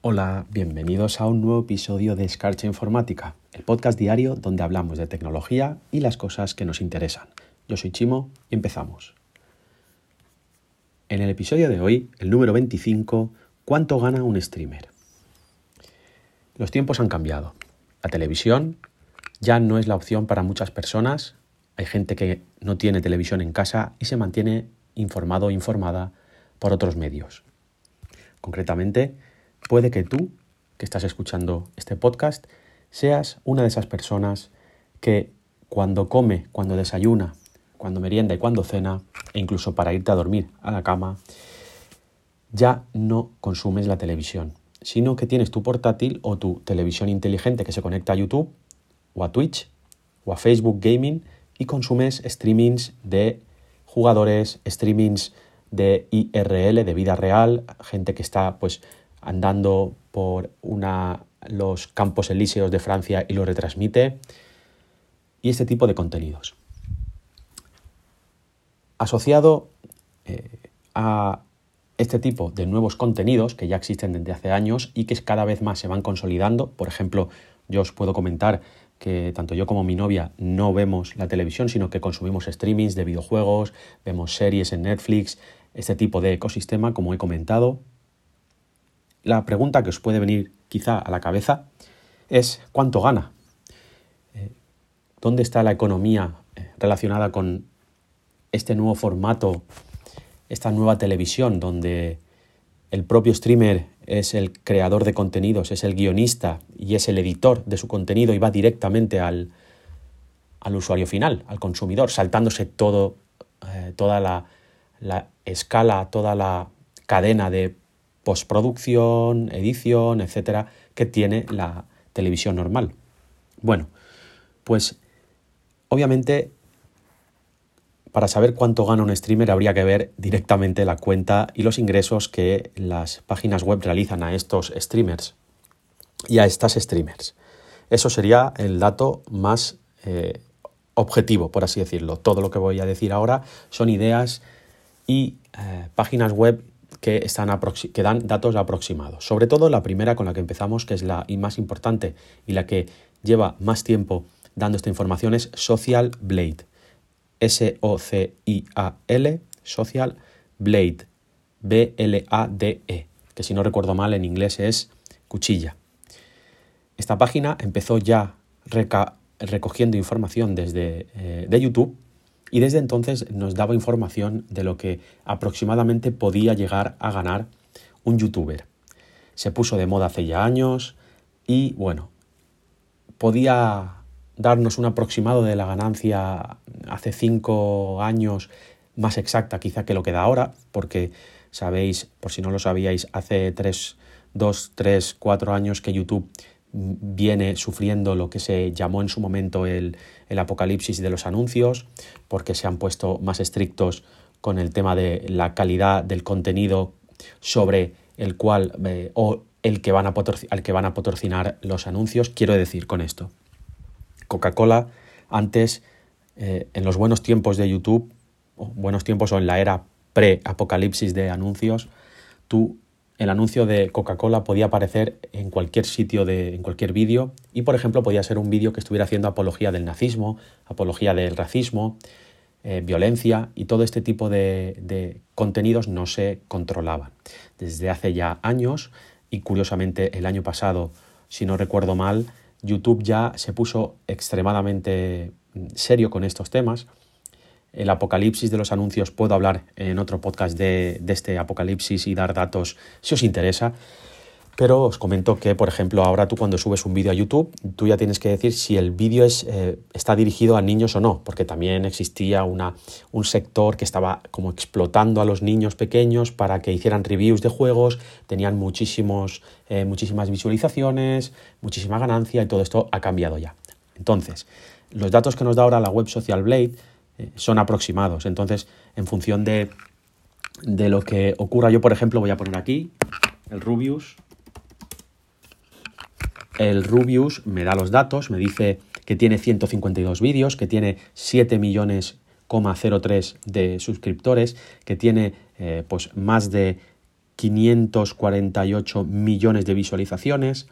Hola, bienvenidos a un nuevo episodio de Escarcha Informática, el podcast diario donde hablamos de tecnología y las cosas que nos interesan. Yo soy Chimo y empezamos. En el episodio de hoy, el número 25, ¿cuánto gana un streamer? Los tiempos han cambiado. La televisión ya no es la opción para muchas personas. Hay gente que no tiene televisión en casa y se mantiene informado o informada por otros medios. Concretamente, puede que tú, que estás escuchando este podcast, seas una de esas personas que cuando come, cuando desayuna, cuando merienda y cuando cena, e incluso para irte a dormir a la cama, ya no consumes la televisión, sino que tienes tu portátil o tu televisión inteligente que se conecta a YouTube o a Twitch o a Facebook Gaming y consumes streamings de jugadores, streamings de IRL, de vida real, gente que está pues andando por una, los campos elíseos de Francia y lo retransmite, y este tipo de contenidos. Asociado eh, a este tipo de nuevos contenidos que ya existen desde hace años y que cada vez más se van consolidando, por ejemplo, yo os puedo comentar que tanto yo como mi novia no vemos la televisión, sino que consumimos streamings de videojuegos, vemos series en Netflix, este tipo de ecosistema, como he comentado, la pregunta que os puede venir quizá a la cabeza es ¿cuánto gana? Eh, ¿Dónde está la economía eh, relacionada con este nuevo formato, esta nueva televisión donde el propio streamer es el creador de contenidos, es el guionista y es el editor de su contenido y va directamente al, usuario final, al consumidor, saltándose todo, eh, toda la, la escala, toda la cadena de postproducción, edición, etcétera, que tiene la televisión normal. Bueno, pues obviamente para saber cuánto gana un streamer habría que ver directamente la cuenta y los ingresos que las páginas web realizan a estos streamers y a estas streamers. Eso sería el dato más eh, objetivo, por así decirlo. Todo lo que voy a decir ahora son ideas y eh, páginas web que, están que dan datos aproximados. Sobre todo la primera con la que empezamos, que es la más importante y la que lleva más tiempo dando esta información, es Social Blade. S-O-C-I-A-L, Social Blade. B-L-A-D-E, que si no recuerdo mal en inglés es cuchilla. Esta página empezó ya recogiendo información desde eh, de YouTube y desde entonces nos daba información de lo que aproximadamente podía llegar a ganar un youtuber. Se puso de moda hace ya años y bueno, podía darnos un aproximado de la ganancia hace cinco años más exacta quizá que lo que da ahora, porque sabéis, por si no lo sabíais, hace tres, dos, tres, cuatro años que YouTube viene sufriendo lo que se llamó en su momento el, apocalipsis de los anuncios, porque se han puesto más estrictos con el tema de la calidad del contenido sobre el cual eh, o el que van a al que van a patrocinar los anuncios. Quiero decir con esto, Coca-Cola antes, eh, en los buenos tiempos de YouTube, o buenos tiempos o en la era pre-apocalipsis de anuncios, tú el anuncio de Coca-Cola podía aparecer en cualquier sitio, de, en cualquier vídeo, y por ejemplo podía ser un vídeo que estuviera haciendo apología del nazismo, apología del racismo, eh, violencia, y todo este tipo de, de contenidos no se controlaban. Desde hace ya años, y curiosamente el año pasado, si no recuerdo mal, YouTube ya se puso extremadamente serio con estos temas el apocalipsis de los anuncios, puedo hablar en otro podcast de, este apocalipsis y dar datos si os interesa. Pero os comento que, por ejemplo, ahora tú cuando subes un vídeo a YouTube, tú ya tienes que decir si el vídeo es, eh, está dirigido a niños o no, porque también existía una, un sector que estaba como explotando a los niños pequeños para que hicieran reviews de juegos, tenían muchísimos, eh, muchísimas visualizaciones, muchísima ganancia y todo esto ha cambiado ya. Entonces, los datos que nos da ahora la web Social Blade eh, son aproximados. Entonces, en función de, de lo que ocurra, yo por ejemplo voy a poner aquí el Rubius. El Rubius me da los datos, me dice que tiene 152 vídeos, que tiene 7 millones de suscriptores, que tiene eh, pues más de 548 millones de visualizaciones,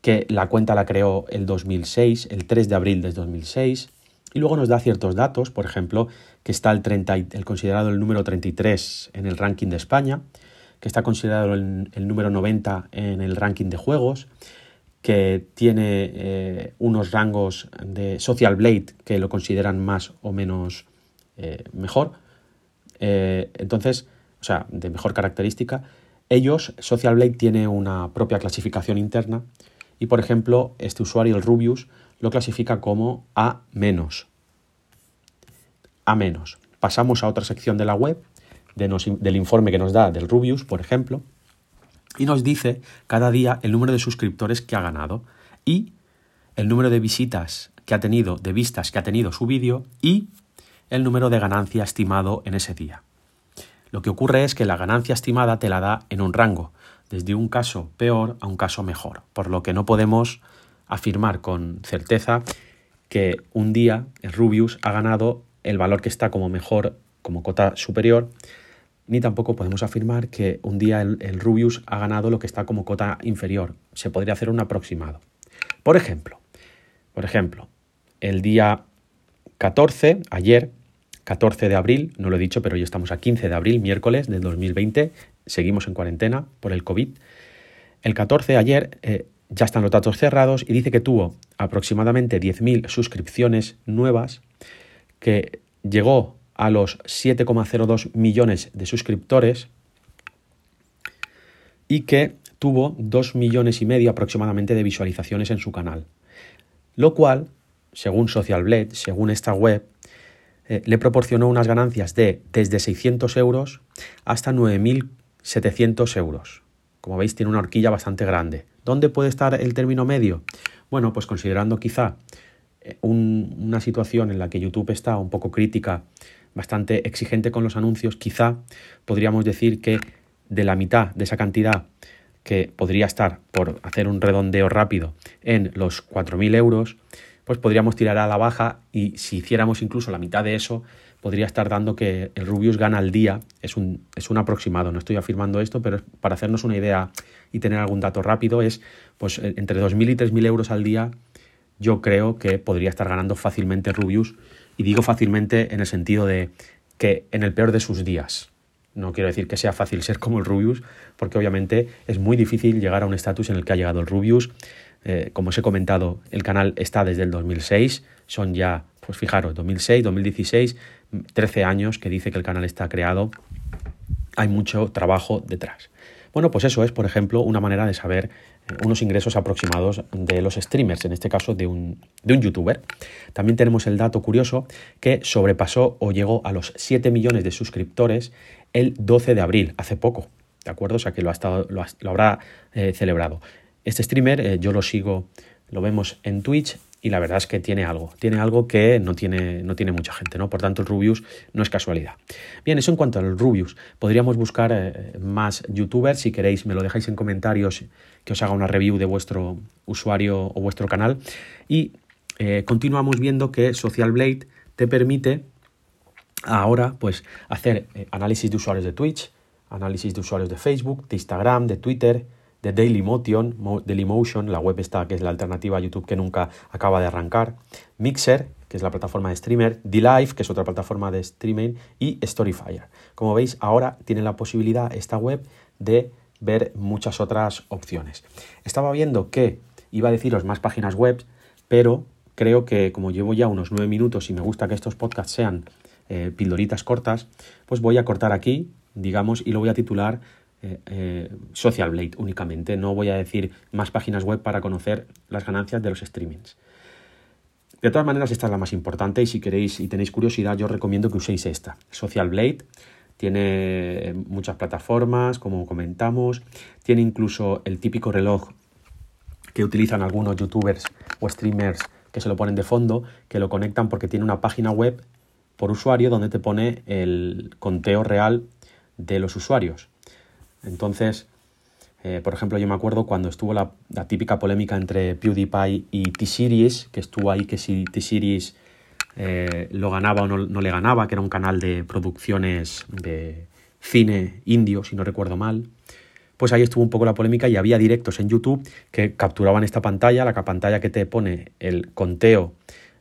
que la cuenta la creó el 2006, el 3 de abril de 2006, y luego nos da ciertos datos, por ejemplo, que está el, 30, el considerado el número 33 en el ranking de España, que está considerado el, número 90 en el ranking de juegos, que tiene eh, unos rangos de Social Blade que lo consideran más o menos eh, mejor. Eh, entonces, o sea, de mejor característica. Ellos, Social Blade tiene una propia clasificación interna y, por ejemplo, este usuario, el Rubius, lo clasifica como A. A. Pasamos a otra sección de la web, del informe que nos da del Rubius, por ejemplo, y nos dice cada día el número de suscriptores que ha ganado y el número de visitas que ha tenido, de vistas que ha tenido su vídeo y el número de ganancia estimado en ese día. Lo que ocurre es que la ganancia estimada te la da en un rango, desde un caso peor a un caso mejor, por lo que no podemos afirmar con certeza que un día Rubius ha ganado el valor que está como mejor, como cota superior, ni tampoco podemos afirmar que un día el, Rubius ha ganado lo que está como cota inferior. Se podría hacer un aproximado. Por ejemplo, por ejemplo, el día 14, ayer, 14 de abril, no lo he dicho, pero hoy estamos a 15 de abril, miércoles del 2020, seguimos en cuarentena por el COVID. El 14, ayer, eh, ya están los datos cerrados y dice que tuvo aproximadamente 10.000 suscripciones nuevas, que llegó a los 7,02 millones de suscriptores y que tuvo 2 millones y medio aproximadamente de visualizaciones en su canal. Lo cual, según Social Blade, según esta web, eh, le proporcionó unas ganancias de desde 600 euros hasta 9.700 euros. Como veis, tiene una horquilla bastante grande. ¿Dónde puede estar el término medio? Bueno, pues considerando quizá eh, una situación en la que YouTube está un poco crítica bastante exigente con los anuncios, quizá podríamos decir que de la mitad de esa cantidad que podría estar, por hacer un redondeo rápido, en los 4.000 euros, pues podríamos tirar a la baja y si hiciéramos incluso la mitad de eso, podría estar dando que el Rubius gana al día, es un, es un aproximado, no estoy afirmando esto, pero para hacernos una idea y tener algún dato rápido, es pues entre 2.000 y 3.000 euros al día, yo creo que podría estar ganando fácilmente Rubius y digo fácilmente en el sentido de que en el peor de sus días. No quiero decir que sea fácil ser como el Rubius, porque obviamente es muy difícil llegar a un estatus en el que ha llegado el Rubius. Eh, como os he comentado, el canal está desde el 2006, son ya, pues fijaros, 2006, 2016, 13 años que dice que el canal está creado. Hay mucho trabajo detrás. Bueno, pues eso es, por ejemplo, una manera de saber unos ingresos aproximados de los streamers, en este caso de un, de un youtuber. También tenemos el dato curioso que sobrepasó o llegó a los 7 millones de suscriptores el 12 de abril, hace poco, ¿de acuerdo? O sea que lo, ha estado, lo, habrá eh, celebrado. Este streamer eh, yo lo sigo, lo vemos en Twitch y la verdad es que tiene algo, tiene algo que no tiene, no tiene mucha gente, ¿no? Por tanto, el Rubius no es casualidad. Bien, eso en cuanto al Rubius. Podríamos buscar eh, más youtubers, si queréis me lo dejáis en comentarios que os haga una review de vuestro usuario o vuestro canal. Y eh, continuamos viendo que Social Blade te permite ahora pues hacer análisis de usuarios de Twitch, análisis de usuarios de Facebook, de Instagram, de Twitter, de Dailymotion, Dailymotion, la web esta que es la alternativa a YouTube que nunca acaba de arrancar, Mixer, que es la plataforma de streamer, D-Live, que es otra plataforma de streaming, y Storyfire. Como veis, ahora tiene la posibilidad esta web de ver muchas otras opciones. Estaba viendo que iba a deciros más páginas web, pero creo que como llevo ya unos nueve minutos y me gusta que estos podcasts sean eh, pildoritas cortas, pues voy a cortar aquí, digamos, y lo voy a titular eh, eh, Social Blade únicamente. No voy a decir más páginas web para conocer las ganancias de los streamings. De todas maneras, esta es la más importante y si queréis y tenéis curiosidad, yo os recomiendo que uséis esta. Social Blade tiene muchas plataformas, como comentamos, tiene incluso el típico reloj que utilizan algunos youtubers o streamers que se lo ponen de fondo, que lo conectan porque tiene una página web por usuario donde te pone el conteo real de los usuarios. Entonces, eh, por ejemplo, yo me acuerdo cuando estuvo la, típica polémica entre PewDiePie y T-Series, que estuvo ahí que si T-Series eh, lo ganaba o no, no, le ganaba, que era un canal de producciones de cine indio, si no recuerdo mal. pues ahí estuvo un poco la polémica y había directos en YouTube que capturaban esta pantalla, la pantalla que te pone el conteo,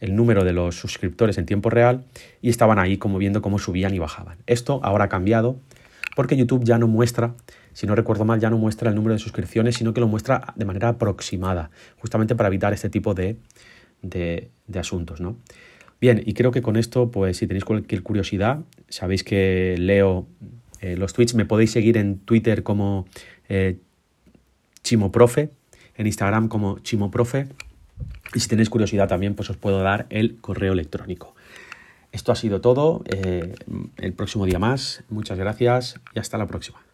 el número de los suscriptores en tiempo real y estaban ahí como viendo cómo subían y bajaban. Esto ahora ha cambiado porque YouTube ya no muestra, si no recuerdo mal, ya no muestra el número de suscripciones, sino que lo muestra de manera aproximada, justamente para evitar este tipo de, de, asuntos, ¿no? Bien, y creo que con esto, pues si tenéis cualquier curiosidad, sabéis que leo eh, los tweets, me podéis seguir en Twitter como eh, Chimoprofe, en Instagram como Chimoprofe, y si tenéis curiosidad también, pues os puedo dar el correo electrónico. Esto ha sido todo, eh, el próximo día más, muchas gracias y hasta la próxima.